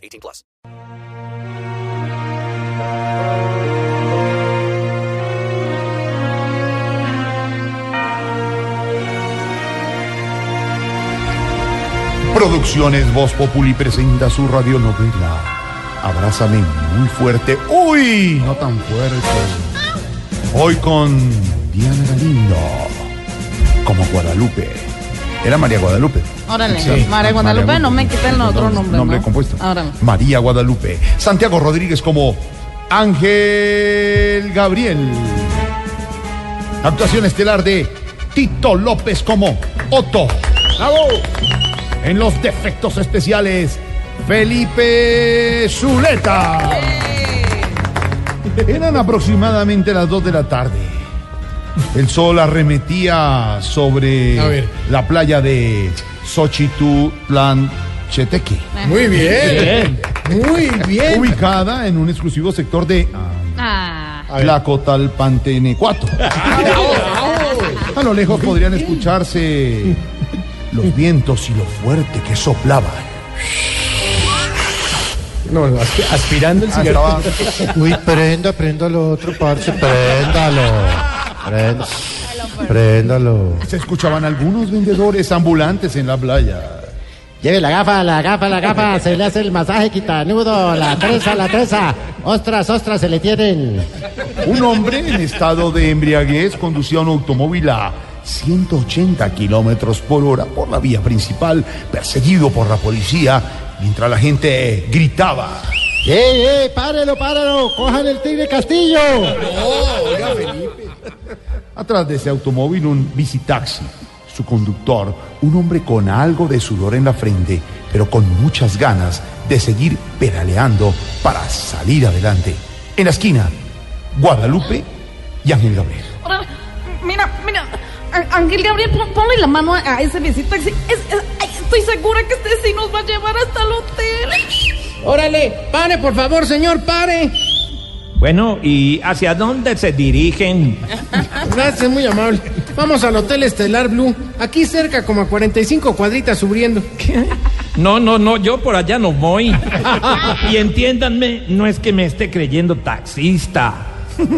18 plus. Producciones Voz Populi presenta su radionovela. Abrázame muy fuerte. ¡Uy! No tan fuerte. Hoy con Diana Galindo. Como Guadalupe. Era María Guadalupe. Órale, Sí. María Guadalupe, no me quiten el otro nombre. Nombre ¿no? compuesto. Ahora. María Guadalupe. Santiago Rodríguez como Ángel Gabriel. Actuación estelar de Tito López como Otto. En los defectos especiales, Felipe Zuleta. Eran aproximadamente las 2 de la tarde. El sol arremetía sobre la playa de Xochitlan Chetequi, Muy bien. Muy bien. ubicada en un exclusivo sector de Ah, Tlacotalpantenecuato. A lo lejos podrían escucharse los vientos y lo fuerte que soplaban. No, aspi- aspirando el Ah, cigarro. Uy, prenda, prenda lo otro, parce, préndalo. Prenda, préndalo. se escuchaban algunos vendedores ambulantes en la playa. Lleve la gafa, la gafa, la gafa, se le hace el masaje quitanudo, la treza, la treza. Ostras, ostras, se le tienen. Un hombre en estado de embriaguez conducía un automóvil a 180 kilómetros por hora por la vía principal, perseguido por la policía, mientras la gente gritaba. ¡Ey, ey, párelo, párelo! ¡Cojan el tigre Castillo! Atrás de ese automóvil un bicitaxi. Su conductor, un hombre con algo de sudor en la frente, pero con muchas ganas de seguir pedaleando para salir adelante. En la esquina, Guadalupe y Ángel Gabriel. Mira, mira. Ángel Gabriel, pon- ponle la mano a, ese visita. Es- estoy segura que este sí nos va a llevar hasta el hotel. Órale, pare, por favor, señor, pare. Bueno, ¿y hacia dónde se dirigen? Gracias, muy amable. Vamos al Hotel Estelar Blue. Aquí cerca, como a 45 cuadritas subiendo. No, no, no, yo por allá no voy. Y entiéndanme, no es que me esté creyendo taxista,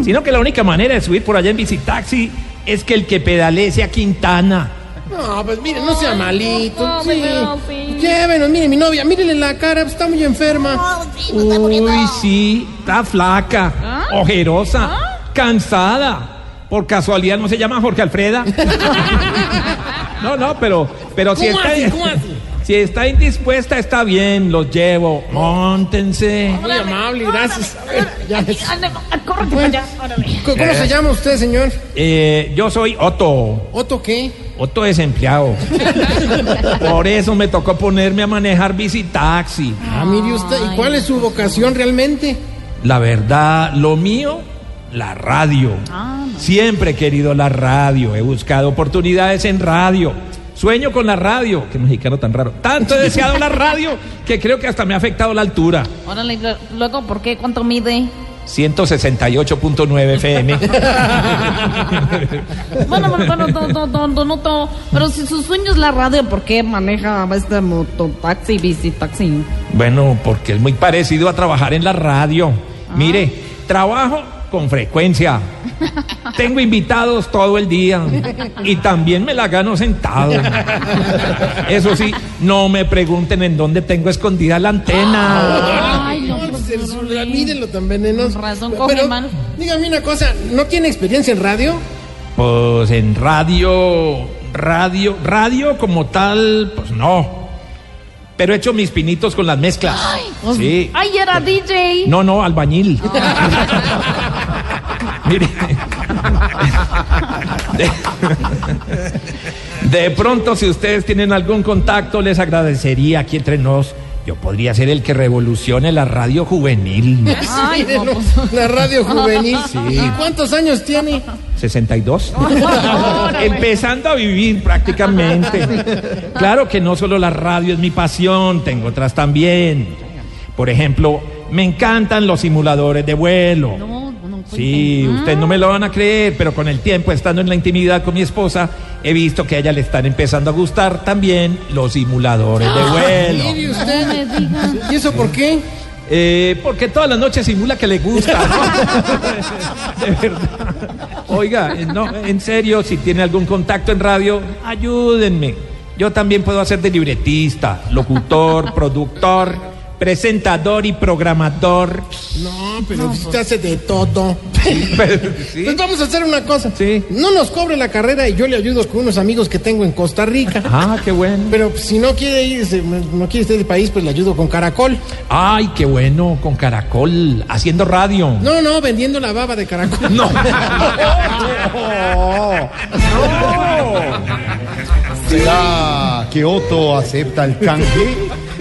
sino que la única manera de subir por allá en bicitaxi es que el que pedalee sea Quintana. No, pues mire, no sea malito. No, sí. Llévenos, mire mi novia, mírenle la cara, pues, está muy enferma. Uy, sí, está flaca, ojerosa, cansada. Por casualidad no se llama Jorge Alfreda. No, no, pero, pero si ¿Cómo está, así? ¿Cómo así? si está indispuesta está bien, los llevo. Móntense. Muy amable, gracias. ¿Cómo cómo se llama usted, señor? Eh, yo soy Otto, ¿Otto qué? Otto desempleado. Por eso me tocó ponerme a manejar bicitaxi. Ah, mire usted, ¿y cuál es su vocación realmente? La verdad, lo mío, la radio. Siempre he querido la radio, he buscado oportunidades en radio. Sueño con la radio, qué mexicano tan raro. Tanto he deseado la radio que creo que hasta me ha afectado la altura. Órale, luego, ¿por qué? ¿Cuánto mide? 168.9 FM. Bueno, bueno, bueno, no, no, no, no, no, no. Pero si su sueño es la radio, ¿por qué maneja este mototaxi, bicitaxi? Bueno, porque es muy parecido a trabajar en la radio. Mire, trabajo con frecuencia. Tengo invitados todo el día y también me la gano sentado. Eso sí, no me pregunten en dónde tengo escondida la antena. Ay, pues, mírenlo tan venenoso. Con razón coge mal. dígame una cosa, ¿no tiene experiencia en radio? Pues en radio, radio, radio como tal, pues no. Pero he hecho mis pinitos con las mezclas. Sí. Ay, era DJ. No, no, albañil. Mire. De, de pronto, si ustedes tienen algún contacto, les agradecería aquí entre nos Yo podría ser el que revolucione la radio juvenil. Ay, no, pues. La radio juvenil. ¿Y cuántos años tiene? 62. Empezando a vivir prácticamente. Claro que no solo la radio es mi pasión, tengo otras también. Por ejemplo, me encantan los simuladores de vuelo. Sí, ustedes no me lo van a creer, pero con el tiempo, estando en la intimidad con mi esposa, he visto que a ella le están empezando a gustar también los simuladores de vuelo. Usted. me diga. ¿Y eso por qué? Eh, porque todas las noches simula que le gusta. ¿no? De verdad. Oiga, eh, no, en serio, si tiene algún contacto en radio, ayúdenme. Yo también puedo hacer de libretista, locutor, productor, presentador y programador. No, pero usted hace de todo. Sí. Pues vamos a hacer una cosa. Sí. No nos cobre la carrera y yo le ayudo con unos amigos que tengo en Costa Rica. Ah, qué bueno. Pero si no quiere irse, no quiere usted del país, pues le ayudo con Caracol. Ay, qué bueno, con Caracol, haciendo radio. No, no, vendiendo la baba de Caracol. No. ¿Será que Otto acepta el canje?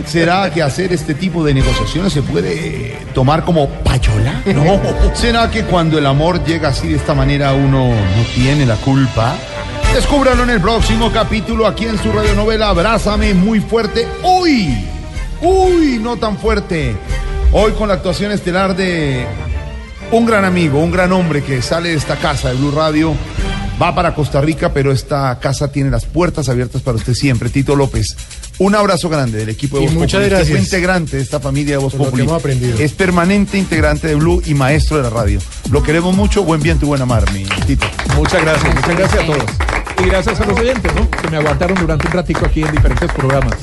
¿Será que hacer este tipo de negociaciones se puede tomar como payola? No. ¿Será que cuando el amor llega así de esta manera uno no tiene la culpa? Descúbralo en el próximo capítulo aquí en su radionovela Abrázame muy fuerte. ¡Uy! ¡Uy! No tan fuerte. Hoy con la actuación estelar de un gran amigo, un gran hombre que sale de esta casa de Blue Radio, va para Costa Rica, pero esta casa tiene las puertas abiertas para usted siempre. Tito López, un abrazo grande del equipo de Y Voz muchas Populi. Gracias. integrante de esta familia de Voz Populi. hemos aprendido. Es permanente integrante de Blue y maestro de la radio. Lo queremos mucho, buen viento y buena mar, mi Tito. Muchas gracias, muchas gracias a todos. Y gracias a los oyentes, ¿no? Que me aguantaron durante un ratico aquí en diferentes programas.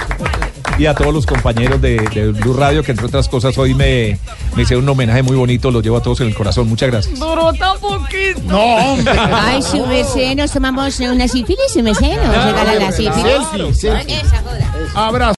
Y a todos los compañeros de, de Blue Radio, que entre otras cosas hoy me, me hicieron un homenaje muy bonito, los llevo a todos en el corazón. Muchas gracias. Duró tan poquito. No, hombre. Ay, su merced, nos tomamos una sífilis, su merced, nos regala la sífilis. Selfie, selfie. Esa joda. Abrazo.